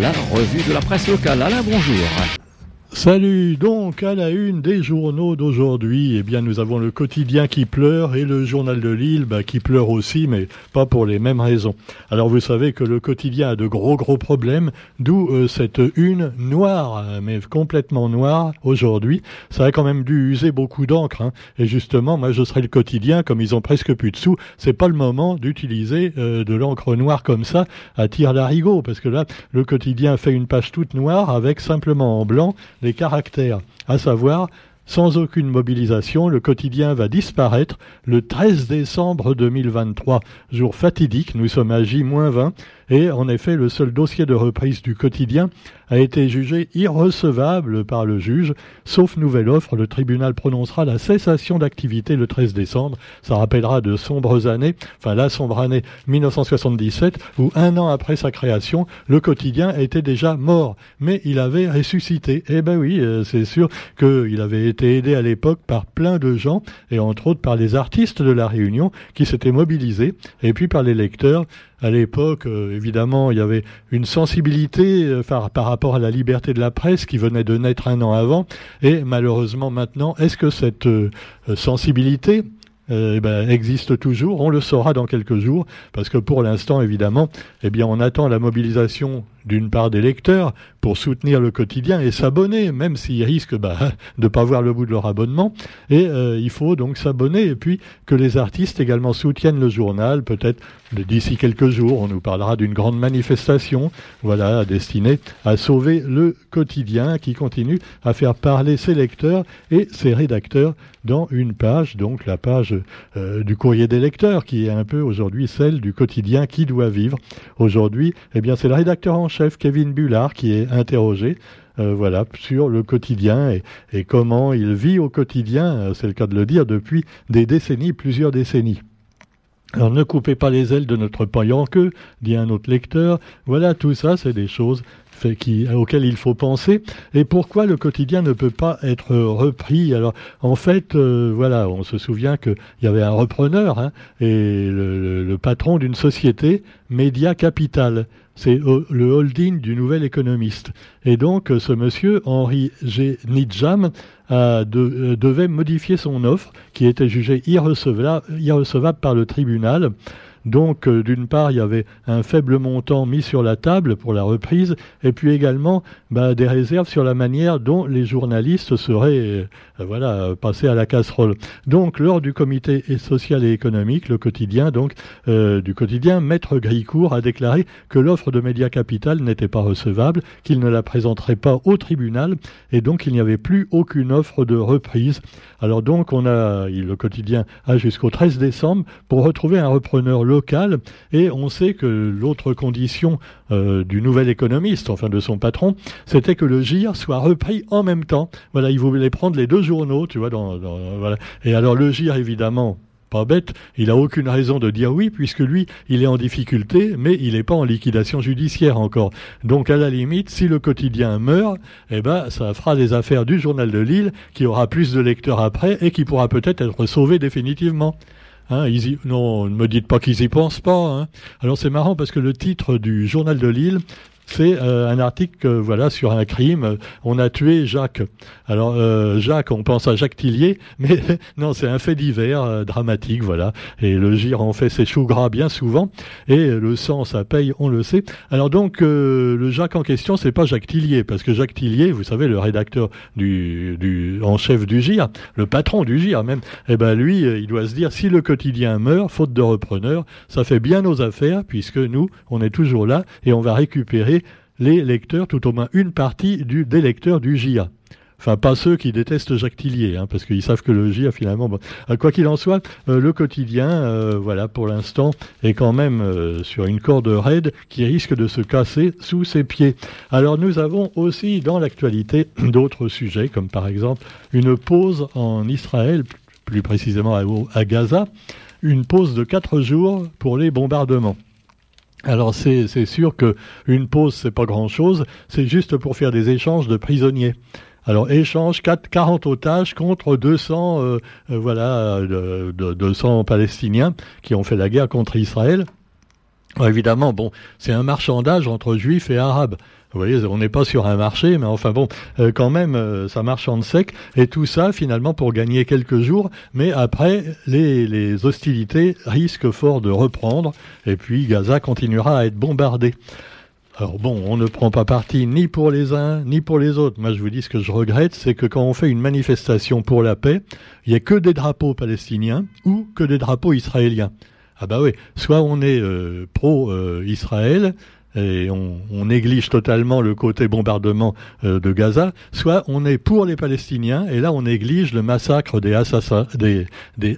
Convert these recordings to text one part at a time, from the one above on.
la revue de la presse locale. Alain, bonjour. Salut, donc à la une des journaux d'aujourd'hui, eh bien nous avons le quotidien qui pleure et le journal de Lille bah, qui pleure aussi, mais pas pour les mêmes raisons. Alors vous savez que le quotidien a de gros gros problèmes, d'où euh, cette une noire, mais complètement noire aujourd'hui. Ça a quand même dû user beaucoup d'encre, hein. et justement, moi je serai le quotidien, comme ils ont presque plus de sous, c'est pas le moment d'utiliser euh, de l'encre noire comme ça à tir d'arigot, parce que là, le quotidien fait une page toute noire avec simplement en blanc les caractères, à savoir sans aucune mobilisation, le quotidien va disparaître. Le 13 décembre 2023, jour fatidique, nous sommes à J-20, et en effet, le seul dossier de reprise du quotidien a été jugé irrecevable par le juge. Sauf nouvelle offre, le tribunal prononcera la cessation d'activité le 13 décembre. Ça rappellera de sombres années, enfin la sombre année 1977, où un an après sa création, le quotidien était déjà mort, mais il avait ressuscité. Eh ben oui, euh, c'est sûr qu'il avait été aidé à l'époque par plein de gens, et entre autres par les artistes de la Réunion qui s'étaient mobilisés, et puis par les lecteurs à l'époque, euh, évidemment, il y avait une sensibilité euh, par, rapport à la liberté de la presse qui venait de naître un an avant. Et malheureusement maintenant, est-ce que cette euh, sensibilité eh ben, existe toujours? On le saura dans quelques jours, parce que pour l'instant, évidemment, eh on attend la mobilisation d'une part des lecteurs pour soutenir le quotidien et s'abonner, même s'ils risquent bah, de ne pas voir le bout de leur abonnement. Et euh, il faut donc s'abonner et puis que les artistes également soutiennent le journal. Peut-être d'ici quelques jours, on nous parlera d'une grande manifestation, voilà, destinée à sauver le quotidien qui continue à faire parler ses lecteurs et ses rédacteurs dans une page, donc la page euh, du courrier des lecteurs, qui est un peu aujourd'hui celle du quotidien qui doit vivre. Aujourd'hui, eh bien, c'est le rédacteur en chef Kevin Bullard qui est interrogé. Euh, voilà, sur le quotidien et, comment il vit au quotidien, euh, c'est le cas de le dire, depuis des décennies, plusieurs décennies. Alors ne coupez pas les ailes de notre paillant que, dit un autre lecteur. Voilà, tout ça, c'est des choses auxquelles il faut penser. Et pourquoi le quotidien ne peut pas être repris? Alors, en fait, euh, voilà, on se souvient qu'il y avait un repreneur hein, et le patron d'une société, Média Capital c'est le holding du nouvel économiste. Et donc, ce monsieur, Henri G. Nidjam, euh, devait modifier son offre, qui était jugée irrecevable par le tribunal. Donc, euh, d'une part, il y avait un faible montant mis sur la table pour la reprise, et puis également bah, des réserves sur la manière dont les journalistes seraient euh, voilà, passés à la casserole. Donc, lors du comité social et économique, le quotidien, donc, euh, du quotidien, Maître Gricourt a déclaré que l'offre de Média Capital n'était pas recevable, qu'il ne la présenterait pas au tribunal, et donc il n'y avait plus aucune offre de reprise. Alors donc, on a, le quotidien a jusqu'au 13 décembre pour retrouver un repreneur. Et on sait que l'autre condition euh, du nouvel économiste, enfin de son patron, c'était que le GIR soit repris en même temps. Voilà, il voulait prendre les deux journaux, tu vois. Dans. Et alors le GIR, évidemment, pas bête, il a aucune raison de dire oui, puisque lui, il est en difficulté, mais il n'est pas en liquidation judiciaire encore. Donc, à la limite, si le quotidien meurt, eh ben, ça fera des affaires du journal de Lille, qui aura plus de lecteurs après, et qui pourra peut-être être sauvé définitivement. Hein, non, ne me dites pas qu'ils y pensent pas. Hein. Alors c'est marrant parce que le titre du journal de Lille, c'est euh, un article euh, voilà sur un crime. On a tué Jacques. Alors euh, Jacques, on pense à Jacques Tillier, mais non, c'est un fait divers dramatique, voilà. Et le gire en fait ses choux gras bien souvent, et le sang ça paye, on le sait. Alors donc le Jacques en question, c'est pas Jacques Tillier, parce que Jacques Tillier, vous savez, le rédacteur en chef du gire, le patron du gire même, eh ben lui, il doit se dire si le quotidien meurt, faute de repreneur, ça fait bien nos affaires, puisque nous, on est toujours là et on va récupérer les lecteurs, tout au moins une partie des lecteurs du JA. Enfin, pas ceux qui détestent Jacques Tillier, hein, parce qu'ils savent que le JA, finalement, euh, quoi qu'il en soit, euh, le quotidien, euh, voilà, pour l'instant, est quand même sur une corde raide qui risque de se casser sous ses pieds. Alors, nous avons aussi dans l'actualité d'autres sujets, comme par exemple une pause en Israël, plus précisément à Gaza, une pause de quatre jours pour les bombardements. Alors c'est sûr que une pause c'est pas grand chose, c'est juste pour faire des échanges de prisonniers. Alors échange 4, 40 otages contre 200 euh, euh, voilà de, 200 Palestiniens qui ont fait la guerre contre Israël. évidemment, bon, c'est un marchandage entre juifs et arabes. Vous voyez, on n'est pas sur un marché, mais enfin bon, euh, quand même, euh, ça marche en sec. Et tout ça, finalement, pour gagner quelques jours. Mais après, les, hostilités risquent fort de reprendre. Et puis, Gaza continuera à être bombardé. Alors bon, on ne prend pas parti ni pour les uns ni pour les autres. Moi, je vous dis ce que je regrette, c'est que quand on fait une manifestation pour la paix, il n'y a que des drapeaux palestiniens ou que des drapeaux israéliens. Ah bah oui, soit on est euh, pro-Israël, et on, néglige totalement le côté bombardement euh, de Gaza, soit on est pour les Palestiniens, et là on néglige le massacre des, assassins, des,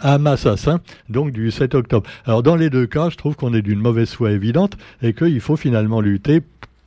Hamas assassins, donc du 7 octobre. Alors dans les deux cas, je trouve qu'on est d'une mauvaise foi évidente, et qu'il faut finalement lutter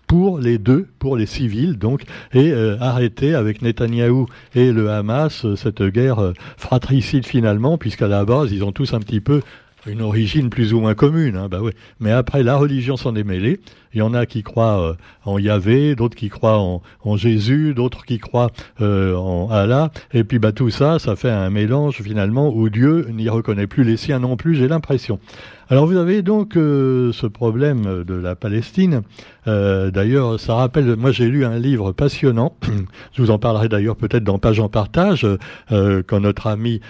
pour les deux, pour les civils, donc, et euh, arrêter avec Netanyahou et le Hamas euh, cette guerre fratricide finalement, puisqu'à la base, ils ont tous un petit peu une origine plus ou moins commune, hein, bah. Mais après, la religion s'en est mêlée. Il y en a qui croient euh, en Yahvé, d'autres qui croient en, en Jésus, d'autres qui croient euh, en Allah. Et puis, bah tout ça, ça fait un mélange finalement où Dieu n'y reconnaît plus les siens non plus. J'ai l'impression. Alors vous avez donc euh, ce problème de la Palestine. Euh, d'ailleurs, ça rappelle, moi j'ai lu un livre passionnant, je vous en parlerai d'ailleurs peut-être dans Page en Partage, euh, quand notre amie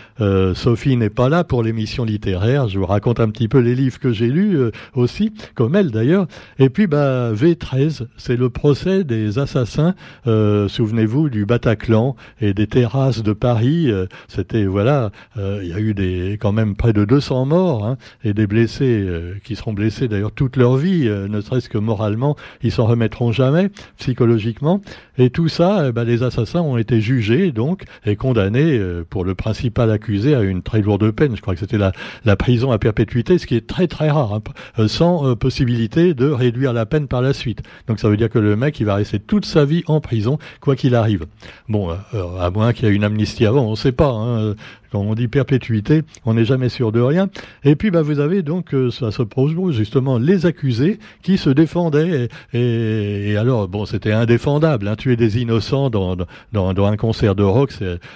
Sophie n'est pas là pour l'émission littéraire, je vous raconte un petit peu les livres que j'ai lus aussi, comme elle d'ailleurs. Et puis bah, V13, c'est le procès des assassins, souvenez-vous, du Bataclan et des terrasses de Paris. C'était, voilà, il y a eu des quand même près de 200 morts hein, et des blessés euh, qui seront blessés d'ailleurs toute leur vie, euh, ne serait-ce que moralement, ils s'en remettront jamais, psychologiquement. Et tout ça, eh ben, les assassins ont été jugés donc et condamnés euh, pour le principal accusé à une très lourde peine. Je crois que c'était la, la, prison à perpétuité, ce qui est très très rare, hein, sans possibilité de réduire la peine par la suite. Donc ça veut dire que le mec, il va rester toute sa vie en prison, quoi qu'il arrive. Bon, à moins qu'il y ait une amnistie avant, on ne sait pas. Hein. Quand on dit perpétuité, on n'est jamais sûr de rien. Et puis, bah, vous avez donc, euh, ça se pose justement les accusés qui se défendaient. Et, alors, bon, c'était indéfendable. Hein, tuer des innocents dans, dans, dans un concert de rock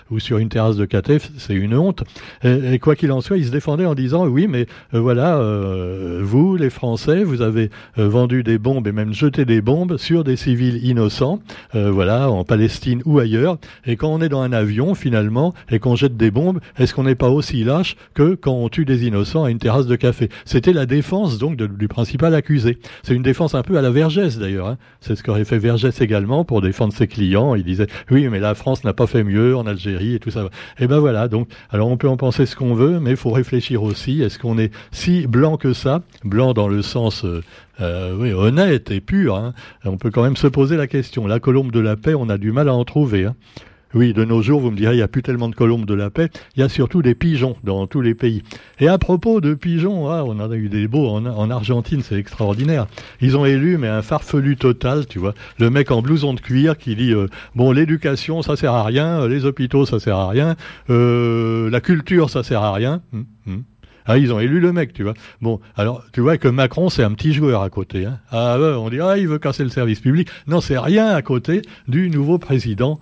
ou sur une terrasse de café, c'est une honte. Et, quoi qu'il en soit, ils se défendaient en disant, oui, mais euh, voilà, euh, vous, les Français, vous avez vendu des bombes et même jeté des bombes sur des civils innocents, voilà, en Palestine ou ailleurs. Et quand on est dans un avion, finalement, et qu'on jette des bombes, est-ce qu'on n'est pas aussi lâche que quand on tue des innocents à une terrasse de café? C'était la défense donc du principal accusé. C'est une défense un peu à la Vergès d'ailleurs. Hein. C'est ce qu'aurait fait Vergès également pour défendre ses clients. Il disait oui, mais la France n'a pas fait mieux en Algérie et tout ça. Et ben voilà. Donc, alors on peut en penser ce qu'on veut, mais il faut réfléchir aussi. Est-ce qu'on est si blanc que ça? Blanc dans le sens euh, euh, honnête et pur. Hein. On peut quand même se poser la question. La colombe de la paix, on a du mal à en trouver. Hein. Oui, de nos jours, vous me direz, il n'y a plus tellement de colombes de la paix. Il y a surtout des pigeons dans tous les pays. Et à propos de pigeons, ah, on en a eu des beaux en, Argentine, c'est extraordinaire. Ils ont élu, mais un farfelu total, tu vois. Le mec en blouson de cuir qui dit, euh, bon, l'éducation, ça sert à rien, les hôpitaux, ça sert à rien, euh, la culture, ça sert à rien. Hum, hum. Ah, ils ont élu le mec, tu vois. Bon, alors, tu vois que Macron, c'est un petit joueur à côté. Hein. Ah, on dit, ah, il veut casser le service public. Non, c'est rien à côté du nouveau président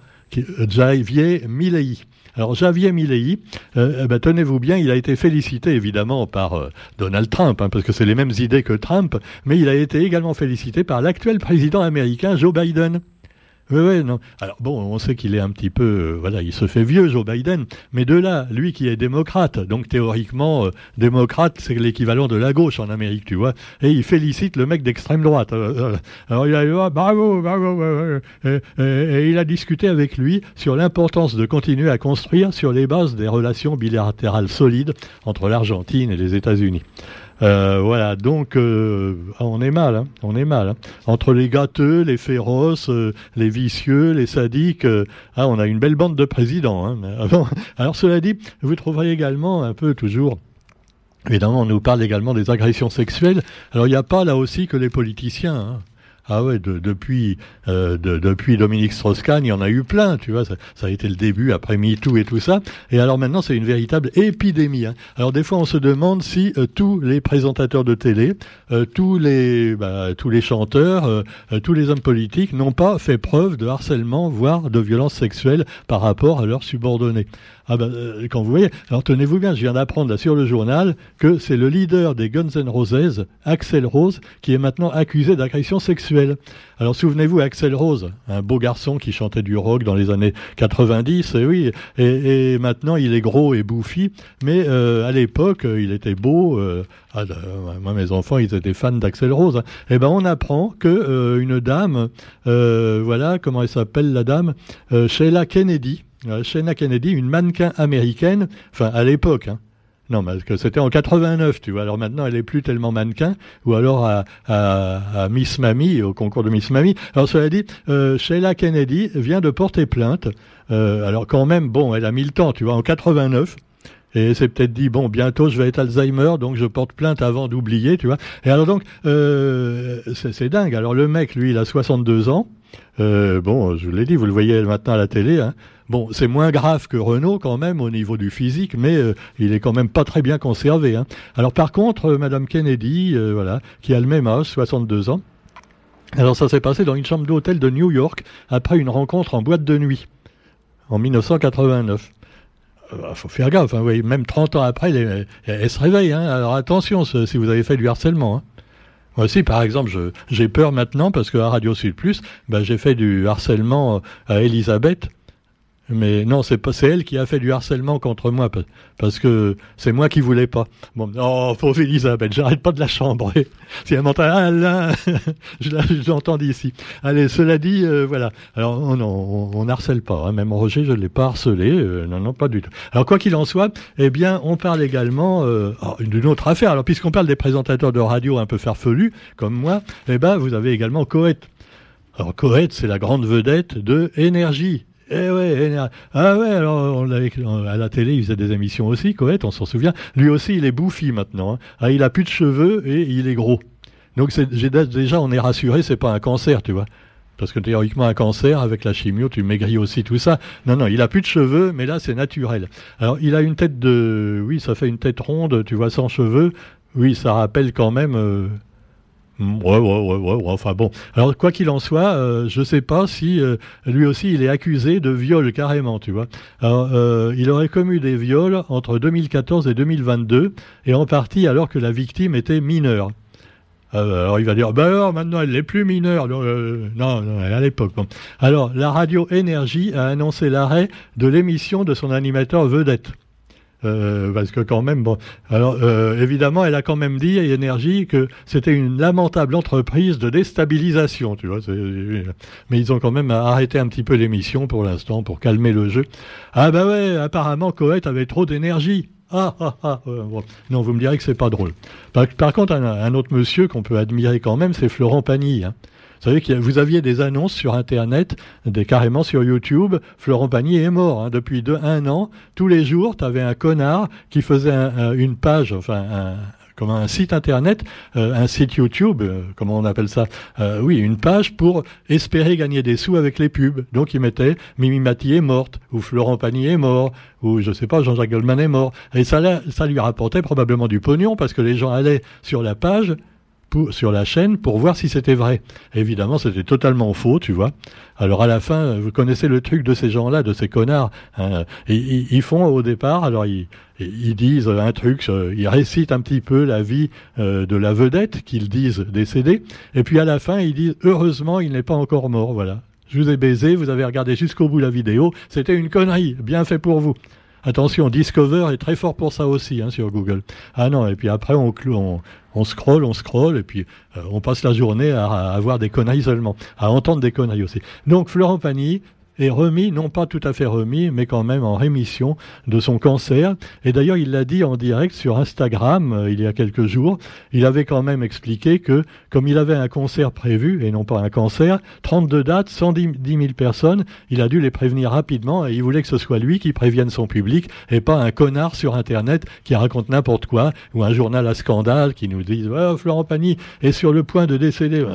Javier Milei. Alors Javier Milei, euh, eh ben, tenez-vous bien, il a été félicité évidemment par euh, Donald Trump, hein, parce que c'est les mêmes idées que Trump, mais il a été également félicité par l'actuel président américain Joe Biden. Oui, oui, non. Alors bon, on sait qu'il est un petit peu, euh, voilà, il se fait vieux, Joe Biden, mais de là, lui qui est démocrate, donc théoriquement, euh, démocrate, c'est l'équivalent de la gauche en Amérique, tu vois, et il félicite le mec d'extrême droite. Euh, alors il a dit, ah, et, il a discuté avec lui sur l'importance de continuer à construire sur les bases des relations bilatérales solides entre l'Argentine et les États-Unis. Euh, voilà, donc euh, ah, on est mal, hein, on est mal. Hein. Entre les gâteux, les féroces, euh, les vicieux, les sadiques, ah, on a une belle bande de présidents. Hein. Alors cela dit, vous trouverez également un peu toujours Évidemment, on nous parle également des agressions sexuelles. Alors, il n'y a pas là aussi que les politiciens. Ah ouais, depuis euh, depuis Dominique Strauss-Kahn, il y en a eu plein, tu vois. Ça, a été le début après MeToo et tout ça. Et alors maintenant, c'est une véritable épidémie. Hein. Alors des fois, on se demande si euh, tous les présentateurs de télé, euh, tous les bah, tous les chanteurs, tous les hommes politiques n'ont pas fait preuve de harcèlement, voire de violence sexuelle par rapport à leurs subordonnés. Ah ben, quand vous voyez, alors tenez-vous bien, je viens d'apprendre sur le journal que c'est le leader des Guns N' Roses, Axel Rose, qui est maintenant accusé d'agression sexuelle Alors souvenez-vous, Axel Rose, un beau garçon qui chantait du rock dans les années 90, et oui, et, maintenant il est gros et bouffi, mais euh, à l'époque il était beau. Euh, moi, mes enfants, ils étaient fans d'Axel Rose. Hein. Eh ben, on apprend que euh, une dame, voilà, comment elle s'appelle la dame, Sheila Kennedy, Sheila Kennedy, une mannequin américaine, enfin à l'époque. Hein, non, parce que c'était en 89, tu vois. Alors maintenant, elle est plus tellement mannequin, ou alors à, Miss Mamie, au concours de Miss Mamie. Alors cela dit, euh, Sheila Kennedy vient de porter plainte. Euh, alors quand même, bon, elle a mis le temps, tu vois, en 89. Et c'est peut-être dit, bon, bientôt je vais être Alzheimer, donc je porte plainte avant d'oublier, tu vois. Et alors donc, euh, c'est dingue. Alors le mec, lui, il a 62 ans. Euh, bon, je vous l'ai dit, vous le voyez maintenant à la télé. Hein. Bon, c'est moins grave que Renault quand même au niveau du physique, mais euh, il est quand même pas très bien conservé. Hein. Alors par contre, Madame Kennedy, voilà, qui a le même âge, 62 ans. Alors ça s'est passé dans une chambre d'hôtel de New York après une rencontre en boîte de nuit en 1989. Il faut faire gaffe, hein, même 30 ans après, elle, se réveille. Hein. Alors attention si vous avez fait du harcèlement. Hein. Moi aussi, par exemple, j'ai peur maintenant parce qu'à Radio Sud Plus, ben, j'ai fait du harcèlement à Elisabeth mais non, c'est pas, c'est elle qui a fait du harcèlement contre moi parce que c'est moi qui voulais pas. Bon, oh, pauvre Elisabeth, j'arrête pas de la chambrer. Si elle m'entend, je l'entends d'ici. Allez, cela dit, euh, voilà. Alors, non, on, harcèle pas. Hein. Même Roger, je l'ai pas harcelé. Euh, non, non, pas du tout. Alors, quoi qu'il en soit, eh bien, on parle également euh, oh, d'une autre affaire. Alors, puisqu'on parle des présentateurs de radio un peu farfelus, comme moi, eh ben, vous avez également Coët. Alors, Coët, c'est la grande vedette de Énergie. Eh ouais, ah ouais, alors à la télé, il faisait des émissions aussi, Coët, on s'en souvient. Lui aussi, il est bouffi maintenant. Hein. Ah, il a plus de cheveux et il est gros. Donc déjà, on est rassuré, c'est pas un cancer, tu vois. Parce que théoriquement, un cancer, avec la chimio, tu maigris aussi, tout ça. Non, non, il a plus de cheveux, mais là, c'est naturel. Alors, il a une tête de... Oui, ça fait une tête ronde, tu vois, sans cheveux. Oui, ça rappelle quand même... Euh, Ouais, ouais, ouais, ouais, enfin bon. Alors, quoi qu'il en soit, euh, je sais pas si euh, lui aussi il est accusé de viol carrément, tu vois. Alors, euh, il aurait commis des viols entre 2014 et 2022, et en partie alors que la victime était mineure. Euh, alors il va dire, bah alors maintenant elle n'est plus mineure. Non, non, à l'époque. Alors la radio Énergie a annoncé l'arrêt de l'émission de son animateur vedette. Euh, parce que quand même, bon, alors euh, évidemment, elle a quand même dit à Énergie que c'était une lamentable entreprise de déstabilisation, tu vois. Mais ils ont quand même arrêté un petit peu l'émission pour l'instant pour calmer le jeu. Ah bah ouais, apparemment Coët avait trop d'énergie. Ah, ah, ah. Non, vous me direz que c'est pas drôle. Par, contre, un, autre monsieur qu'on peut admirer quand même, c'est Florent Pagny. Hein. Vous savez que vous aviez des annonces sur Internet, des, carrément sur YouTube. Florent Pagny est mort hein, depuis deux, un an. Tous les jours, tu avais un connard qui faisait une page, enfin un, comme un site internet, euh, un site YouTube, euh, comment on appelle ça euh, Oui, une page pour espérer gagner des sous avec les pubs. Donc il mettait Mimi Mati est morte, ou Florent Pagny est mort, ou je sais pas, Jean-Jacques Goldman est mort. Et ça, ça lui rapportait probablement du pognon parce que les gens allaient sur la page sur la chaîne pour voir si c'était vrai. Évidemment, c'était totalement faux, tu vois. Alors à la fin, vous connaissez le truc de ces gens-là, de ces connards. Hein. Ils, font au départ, alors ils, ils, disent un truc, euh, ils récitent un petit peu la vie euh, de la vedette qu'ils disent décédée, et puis à la fin, ils disent heureusement, il n'est pas encore mort. Voilà. Je vous ai baisé, vous avez regardé jusqu'au bout la vidéo, c'était une connerie, bien fait pour vous. Attention, Discover est très fort pour ça aussi hein, sur Google. Ah non, et puis après on, on, on scrolle, on scrolle, et puis euh, on passe la journée à, à, avoir des conneries seulement, à entendre des conneries aussi. Donc Florent Pagny, est remis, non pas tout à fait remis, mais quand même en rémission de son cancer. Et d'ailleurs, il l'a dit en direct sur Instagram euh, il y a quelques jours. Il avait quand même expliqué que, comme il avait un concert prévu, et non pas un cancer, 32 dates, 110 000 personnes, il a dû les prévenir rapidement et il voulait que ce soit lui qui prévienne son public et pas un connard sur Internet qui raconte n'importe quoi ou un journal à scandale qui nous dit oh, Florent Pagny est sur le point de décéder.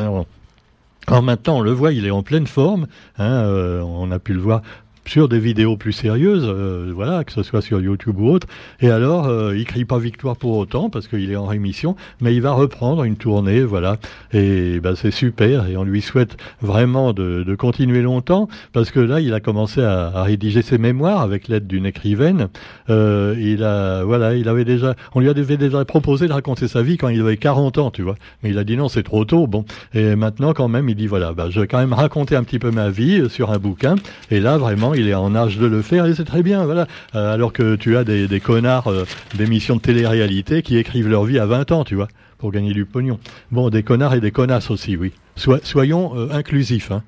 Maintenant, on le voit, il est en pleine forme. Hein, euh, on a pu le voir sur des vidéos plus sérieuses, euh, voilà, que ce soit sur YouTube ou autre. Et alors, euh, il crie pas victoire pour autant parce qu'il est en rémission, mais il va reprendre une tournée, voilà. Et ben, c'est super et on lui souhaite vraiment de, de, continuer longtemps parce que là, il a commencé à, à rédiger ses mémoires avec l'aide d'une écrivaine. Euh, il a, voilà, il avait déjà, on lui avait déjà proposé de raconter sa vie quand il avait 40 ans, tu vois. Mais il a dit non, c'est trop tôt. Bon, et maintenant quand même, il dit voilà, bah, je vais quand même raconter un petit peu ma vie euh, sur un bouquin. Et là, vraiment, il est en âge de le faire et c'est très bien, voilà. Euh, alors que tu as des, connards euh, d'émissions de télé-réalité qui écrivent leur vie à 20 ans, tu vois, pour gagner du pognon. Bon, des connards et des connasses aussi, oui. soyons euh, inclusifs, hein.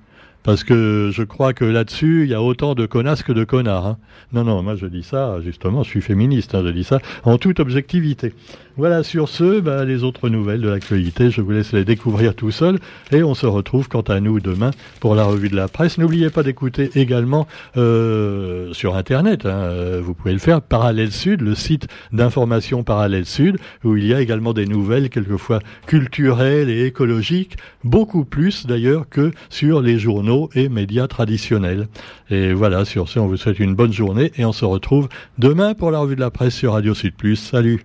Parce que je crois que là-dessus, il y a autant de connasses que de connards. Hein. Non, non, moi je dis ça, justement, je suis féministe, hein, je dis ça en toute objectivité. Voilà, sur ce, bah, les autres nouvelles de l'actualité, je vous laisse les découvrir tout seul. Et on se retrouve quant à nous demain pour la revue de la presse. N'oubliez pas d'écouter également euh, sur Internet, hein, euh, vous pouvez le faire, Parallèle Sud, le site d'information Parallèle Sud, où il y a également des nouvelles, quelquefois culturelles et écologiques, beaucoup plus d'ailleurs que sur les journaux et médias traditionnels. Et voilà, sur ce, on vous souhaite une bonne journée et on se retrouve demain pour la revue de la presse sur Radio Sud Plus. Salut